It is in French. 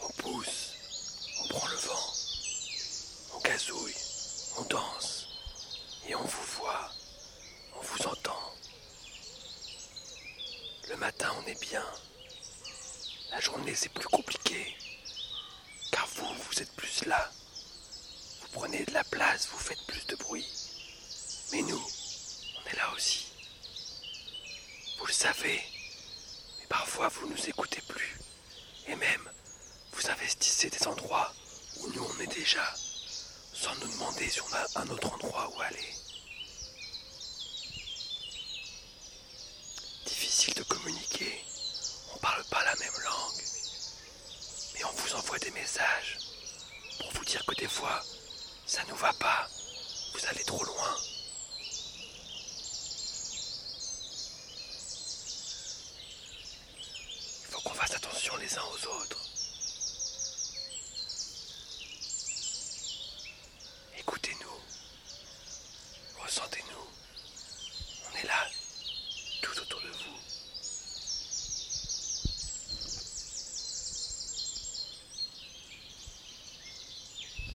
On pousse, on prend le vent, on gazouille, on danse, et on vous voit, on vous entend. Le matin, on est bien. La journée, c'est plus compliqué. Car vous, vous êtes plus là. Vous prenez de la place, vous faites plus de bruit. Mais nous, on est là aussi. Vous le savez, mais parfois vous ne nous écoutez plus. Endroits où nous on est déjà, sans nous demander si on a un autre endroit où aller. Difficile de communiquer, on parle pas la même langue. Mais on vous envoie des messages pour vous dire que des fois, ça nous va pas, vous allez trop loin. Il faut qu'on fasse attention les uns aux autres. Ressentez-nous. On est là, tout autour de vous.